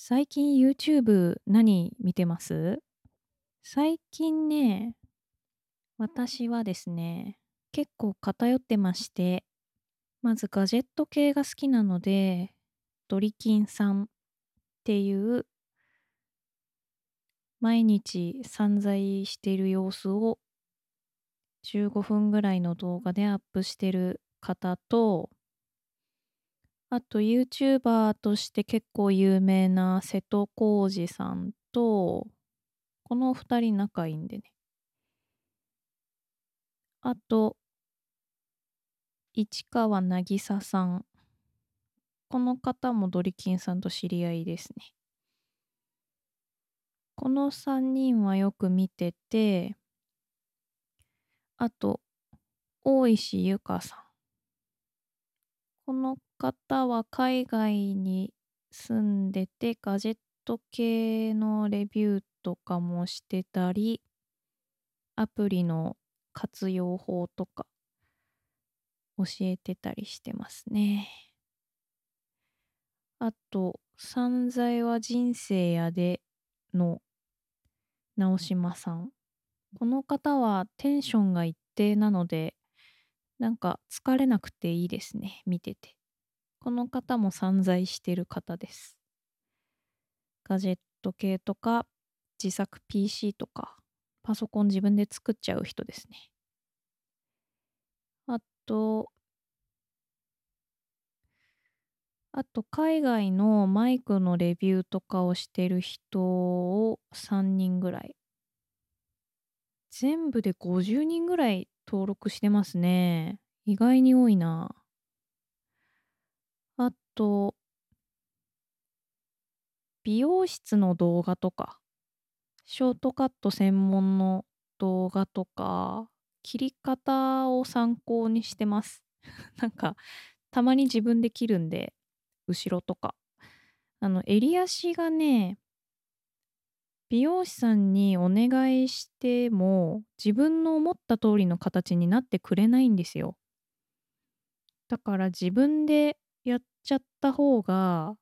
最近 YouTube 何見てます？最近ね、私はですね、結構偏ってまして、まずガジェット系が好きなので、ドリキンさんっていう毎日散財している様子を15分ぐらいの動画でアップしてる方と、あと YouTuber として結構有名な瀬戸康史さんと、この二人仲いいんでね。あと、市川渚さん。この方もドリキンさんと知り合いですね。この3人はよく見てて、あと、大石ゆかさん。この方は海外に住んでてガジェット系のレビューとかもしてたり、アプリの活用法とか教えてたりしてますね。あと、散財は人生やでの直島さん。この方はテンションが一定なので、なんか疲れなくていいですね、見てて。この方も散財してる方です。ガジェット系とか、自作 PC とか、パソコン自分で作っちゃう人ですね。あと、あと海外のマイクのレビューとかをしてる人を3人ぐらい。全部で50人ぐらい登録してますね。意外に多いな。と、美容室の動画とか、ショートカット専門の動画とか、切り方を参考にしてます。なんか、たまに自分で切るんで、後ろとか。あの、襟足がね、美容師さんにお願いしても、自分の思った通りの形になってくれないんですよ。だから自分でやっちゃった方が、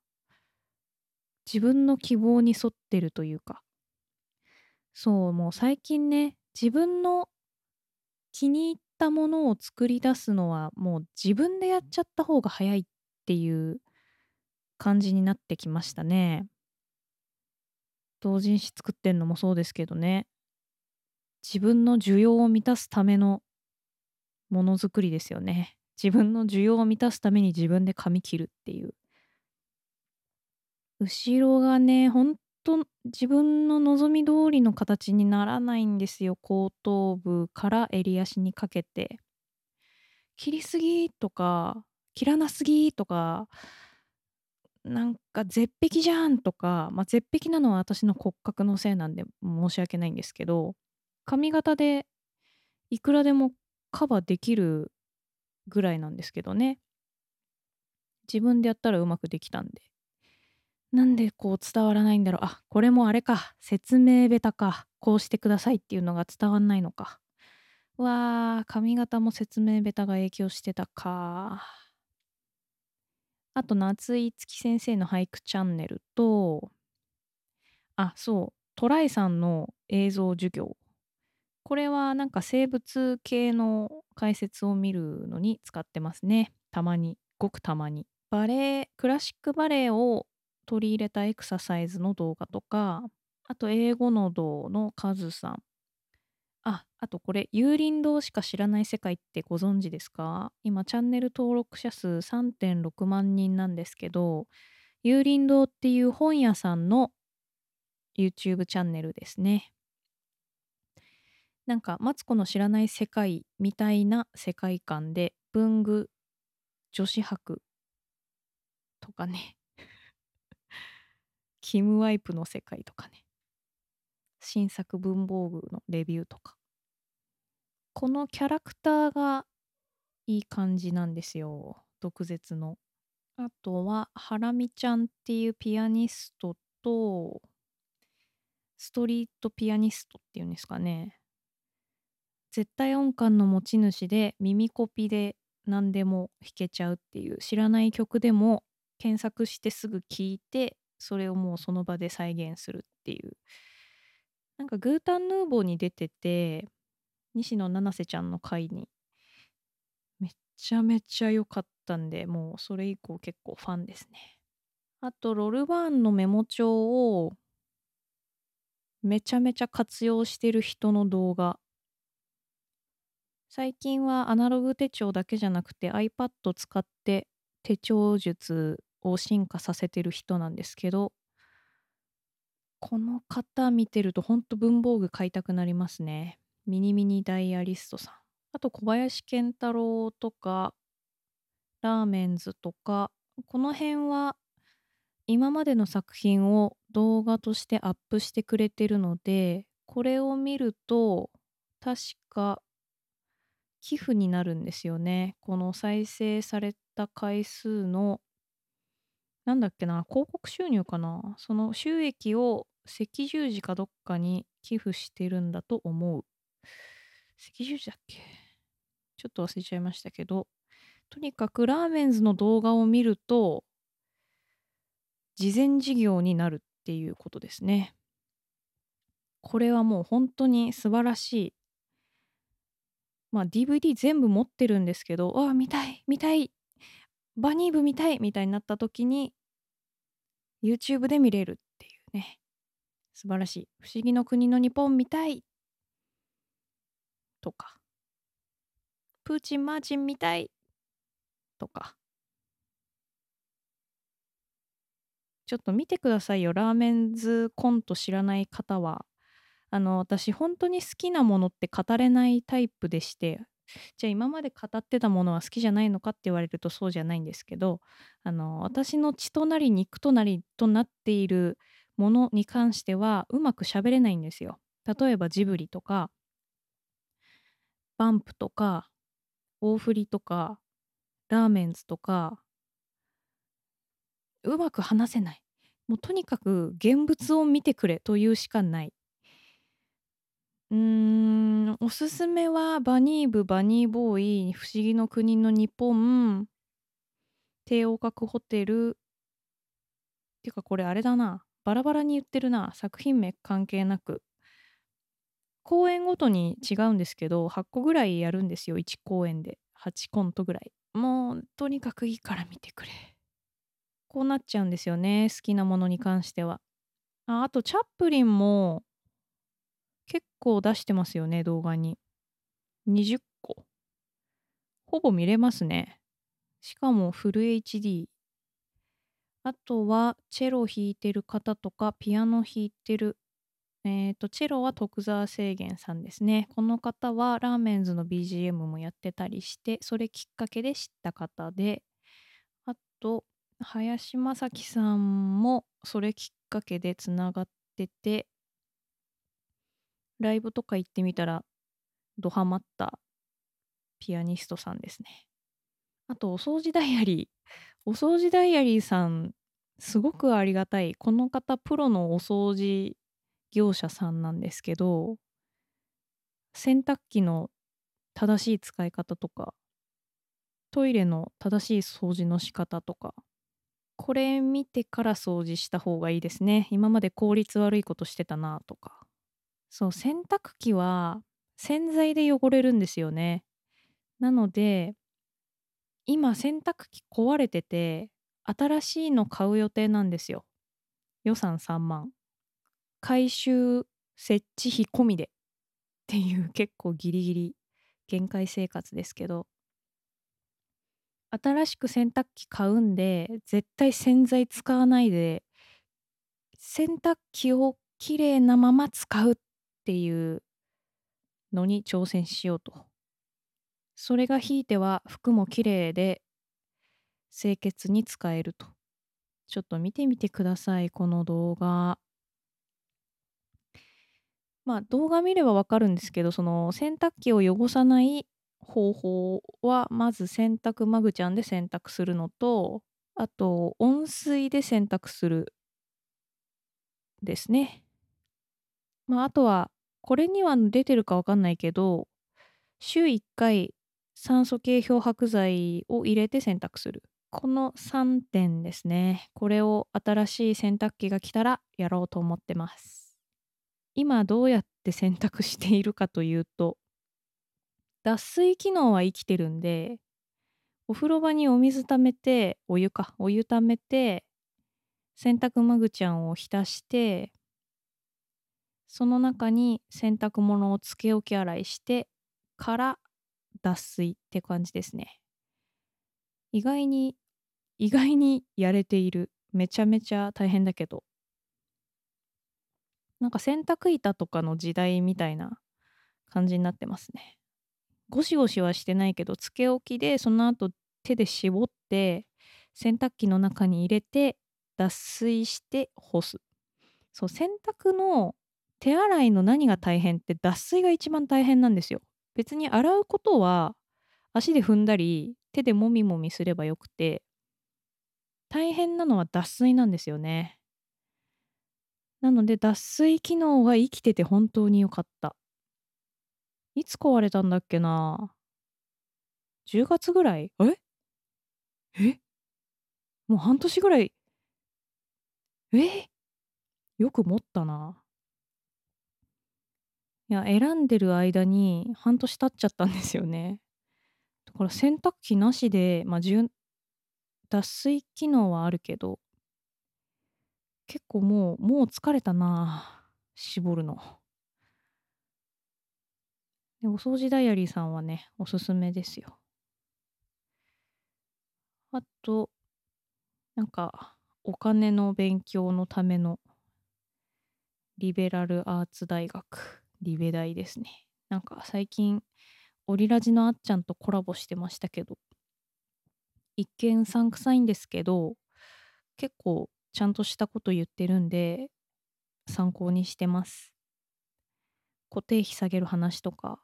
自分の希望に沿ってるというか。そう、もう最近ね、自分の気に入ったものを作り出すのはもう自分でやっちゃった方が早いっていう感じになってきましたね。同人誌作ってんのもそうですけどね。自分の需要を満たすためのものづくりですよね。自分の需要を満たすために自分で髪切るっていう。後ろがね、ほんと自分の望み通りの形にならないんですよ。後頭部から襟足にかけて。切りすぎとか、切らなすぎとか、なんか絶壁じゃんとか、まあ、絶壁なのは私の骨格のせいなんで申し訳ないんですけど、髪型でいくらでもカバーできるぐらいなんですけどね。自分でやったらうまくできたんで。なんでこう伝わらないんだろう。あ、これもあれか。説明ベタか。こうしてくださいっていうのが伝わんないのか。わー、髪型も説明ベタが影響してたか。あと、夏井月先生の俳句チャンネルと、あ、そう、トライさんの映像授業。これはなんか生物系の解説を見るのに使ってますね。たまに、ごくたまに。バレエ、クラシックバレエを取り入れたエクササイズの動画とか、あと英語の道のカズさん。あ、あとこれ、有林堂しか知らない世界ってご存知ですか？今、チャンネル登録者数3.6万人なんですけど、有林堂っていう本屋さんの YouTube チャンネルですね。なんか、マツコの知らない世界みたいな世界観で、文具、女子博とかね、キムワイプの世界とかね、新作文房具のレビューとか。このキャラクターがいい感じなんですよ。毒舌の。あとは、ハラミちゃんっていうピアニストと、ストリートピアニストっていうんですかね。絶対音感の持ち主で耳コピで何でも弾けちゃうっていう知らない曲でも検索してすぐ聴いてそれをもうその場で再現するっていう。なんかグータンヌーボーに出てて、西野七瀬ちゃんの回に、めっちゃめちゃ良かったんで、もうそれ以降結構ファンですね。あと、ロルバーンのメモ帳をめちゃめちゃ活用してる人の動画。最近はアナログ手帳だけじゃなくて iPad 使って手帳術を進化させてる人なんですけど、この方見てるとほんと文房具買いたくなりますね。ミニミニダイアリストさん。あと小林健太郎とか、ラーメンズとか、この辺は今までの作品を動画としてアップしてくれてるので、これを見ると、確か寄付になるんですよね。この再生された回数の、なんだっけな、広告収入かな。その収益を赤十字かどっかに寄付してるんだと思う。赤十字だっけ？ちょっと忘れちゃいましたけど、とにかくラーメンズの動画を見ると、事前事業になるっていうことですね。これはもう本当に素晴らしい。まあ DVD 全部持ってるんですけど、ああ、見たい、見たい、バニー部見たいみたいになった時に、YouTube で見れるっていうね。素晴らしい。不思議の国の日本見たい。とか。プーチン・マーチン見たい。とか。ちょっと見てくださいよ。ラーメンズコント知らない方は。あの、私本当に好きなものって語れないタイプでして、じゃあ今まで語ってたものは好きじゃないのかって言われるとそうじゃないんですけど、あの、私の血となり肉となりとなっているものに関してはうまく喋れないんですよ。例えばジブリとか、バンプとか、大振りとか、ラーメンズとか、うまく話せない。もうとにかく現物を見てくれというしかない。うーん、おすすめはバニー部、バニーボーイ、不思議の国の日本、帝王閣ホテル。っていうかこれあれだな。バラバラに言ってるな。作品名関係なく。公演ごとに違うんですけど、8個ぐらいやるんですよ。1公演で。8コントぐらい。もう、とにかくいいから見てくれ。こうなっちゃうんですよね。好きなものに関しては。ああと、チャップリンも結構出してますよね、動画に。20個。ほぼ見れますね。しかもフル HD。あとは、チェロ弾いてる方とか、ピアノ弾いてる。えっ、と、チェロは徳沢制限さんですね。この方はラーメンズの BGM もやってたりして、それきっかけで知った方で、あと、林正樹さんもそれきっかけでつながってて、ライブとか行ってみたら、ドハマったピアニストさんですね。あと、お掃除ダイアリー。お掃除ダイアリーさん、すごくありがたい。この方、プロのお掃除業者さんなんですけど、洗濯機の正しい使い方とか、トイレの正しい掃除の仕方とか、これ見てから掃除した方がいいですね。今まで効率悪いことしてたなとか。そう、洗濯機は洗剤で汚れるんですよね。なので、今洗濯機壊れてて、新しいの買う予定なんですよ。予算3万。回収設置費込みでっていう結構ギリギリ限界生活ですけど新しく洗濯機買うんで絶対洗剤使わないで洗濯機をきれいなまま使うっっていうのに挑戦しようと。それがひいては服もきれいで清潔に使えると。ちょっと見てみてくださいこの動画。まあ動画見ればわかるんですけどその洗濯機を汚さない方法はまず洗濯マグちゃんで洗濯するのとあと温水で洗濯するですね。まああとはこれには出てるかわかんないけど週1回酸素系漂白剤を入れて洗濯するこの3点ですね。これを新しい洗濯機が来たらやろうと思ってます。今どうやって洗濯しているかというと、脱水機能は生きてるんで、お風呂場にお水溜めて、お湯か、お湯溜めて、洗濯マグちゃんを浸して、その中に洗濯物をつけ置き洗いしてから脱水って感じですね。意外に意外にやれている。めちゃめちゃ大変だけど。なんか洗濯板とかの時代みたいな感じになってますね。ゴシゴシはしてないけどつけ置きでその後手で絞って洗濯機の中に入れて脱水して干す。そう洗濯の手洗いの何が大変って脱水が一番大変なんですよ。別に洗うことは足で踏んだり手でもみもみすればよくて大変なのは脱水なんですよね。なので脱水機能が生きてて本当に良かった。いつ壊れたんだっけな。10月ぐらい？え？え？もう半年ぐらい。え？よく持ったな。いや、選んでる間に半年経っちゃったんですよね。だから洗濯機なしで、まあ、脱水機能はあるけど、結構もう、もう疲れたな絞るの。で、お掃除ダイアリーさんはね、おすすめですよ。あと、なんか、お金の勉強のためのリベラルアーツ大学リベ大ですね。なんか最近、オリラジのあっちゃんとコラボしてましたけど、一見さんくさいんですけど、結構ちゃんとしたこと言ってるんで、参考にしてます。固定費下げる話とか、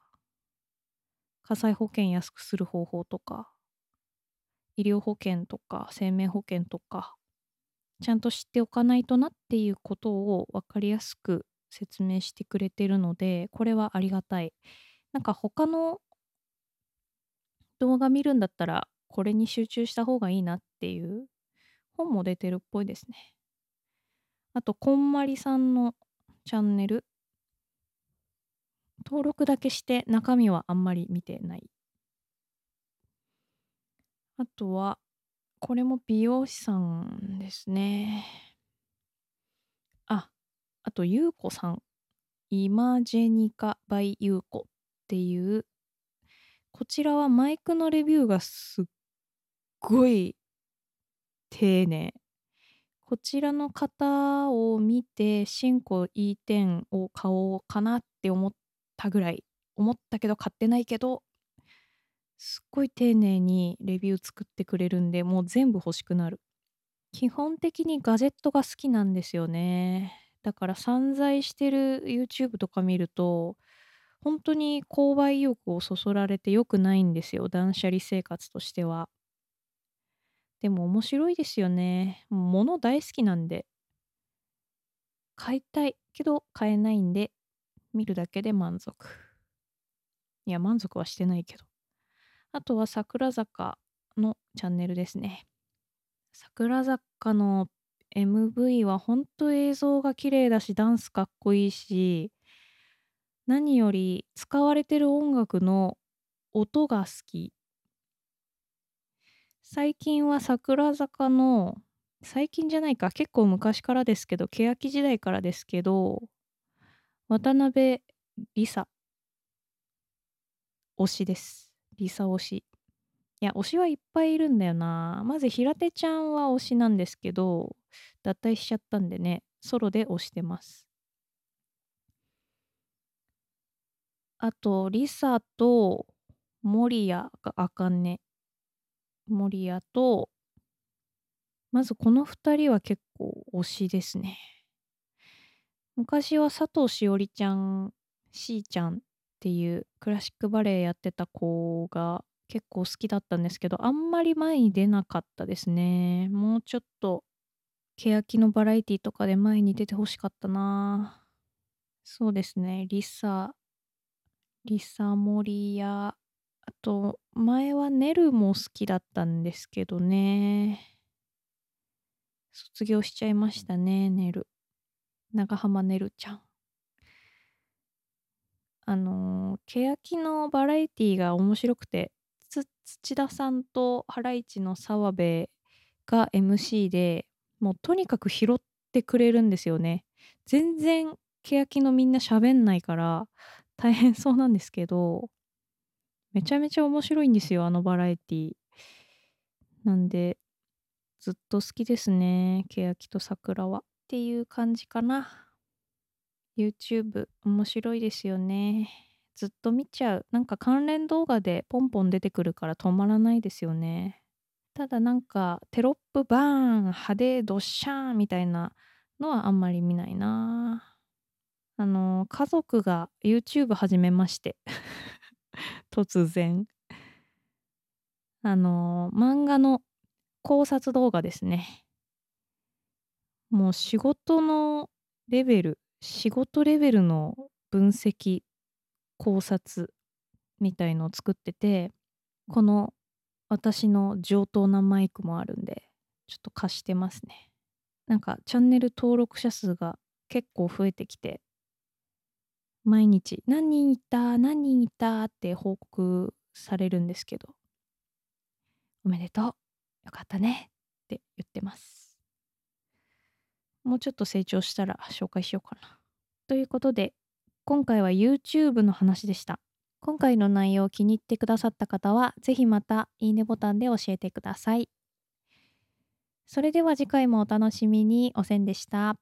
火災保険安くする方法とか、医療保険とか生命保険とか、ちゃんと知っておかないとなっていうことを分かりやすく説明してくれてるので、これはありがたい。なんか他の動画見るんだったら、これに集中した方がいいなっていう本も出てるっぽいですね。あと、こんまりさんのチャンネル。登録だけして中身はあんまり見てない。あとは、これも美容師さんですね。あ、と、ゆうこさん。イマジェニカ・バイ・ユーコっていう、こちらはマイクのレビューがすっごい丁寧。こちらの方を見て、シンコ E10 を買おうかなって思ったぐらい。思ったけど買ってないけど、すっごい丁寧にレビュー作ってくれるんで、もう全部欲しくなる。基本的にガジェットが好きなんですよね。だから散財してる YouTube とか見ると、本当に購買意欲をそそられて良くないんですよ、断捨離生活としては。でも面白いですよね。物大好きなんで。買いたいけど買えないんで、見るだけで満足。いや、満足はしてないけど。あとは桜坂のチャンネルですね。桜坂の MV はほんと映像が綺麗だし、ダンスかっこいいし、何より使われてる音楽の音が好き。最近は桜坂の、最近じゃないか、結構昔からですけど、欅時代からですけど、渡辺梨沙推しです。梨沙推し。いや、推しはいっぱいいるんだよな。まず平手ちゃんは推しなんですけど、脱退しちゃったんでね、ソロで推してます。あと、リサと守谷があかね。守谷と、まずこの2人は結構推しですね。昔は佐藤しおりちゃん、しーちゃんっていうクラシックバレエやってた子が結構好きだったんですけど、あんまり前に出なかったですね。もうちょっと、欅のバラエティとかで前に出てほしかったな。そうですね、リサ、リサモリや、あと、前はねるも好きだったんですけどね。卒業しちゃいましたね、ねる。長浜ねるちゃん。あの、欅のバラエティが面白くて、つ土田さんとハライチの澤部が MC で、もうとにかく拾ってくれるんですよね。全然欅のみんな喋んないから大変そうなんですけど、めちゃめちゃ面白いんですよ、あのバラエティ。なんで、ずっと好きですね、欅と桜は。っていう感じかな。YouTube 面白いですよね。ずっと見ちゃう。なんか関連動画でポンポン出てくるから止まらないですよね。ただなんかテロップバーン派手ドッシャーンみたいなのはあんまり見ないな。あの家族が YouTube 始めまして。突然。あの漫画の考察動画ですね。もう仕事のレベル仕事レベルの分析考察みたいのを作っててこの私の上等なマイクもあるんでちょっと貸してますね。なんかチャンネル登録者数が結構増えてきて毎日何人いた何人いたって報告されるんですけどおめでとうよかったねって言ってます。もうちょっと成長したら紹介しようかな。ということで今回は YouTube の話でした。今回の内容を気に入ってくださった方はぜひまたいいねボタンで教えてください。それでは次回もお楽しみに。おせんでした。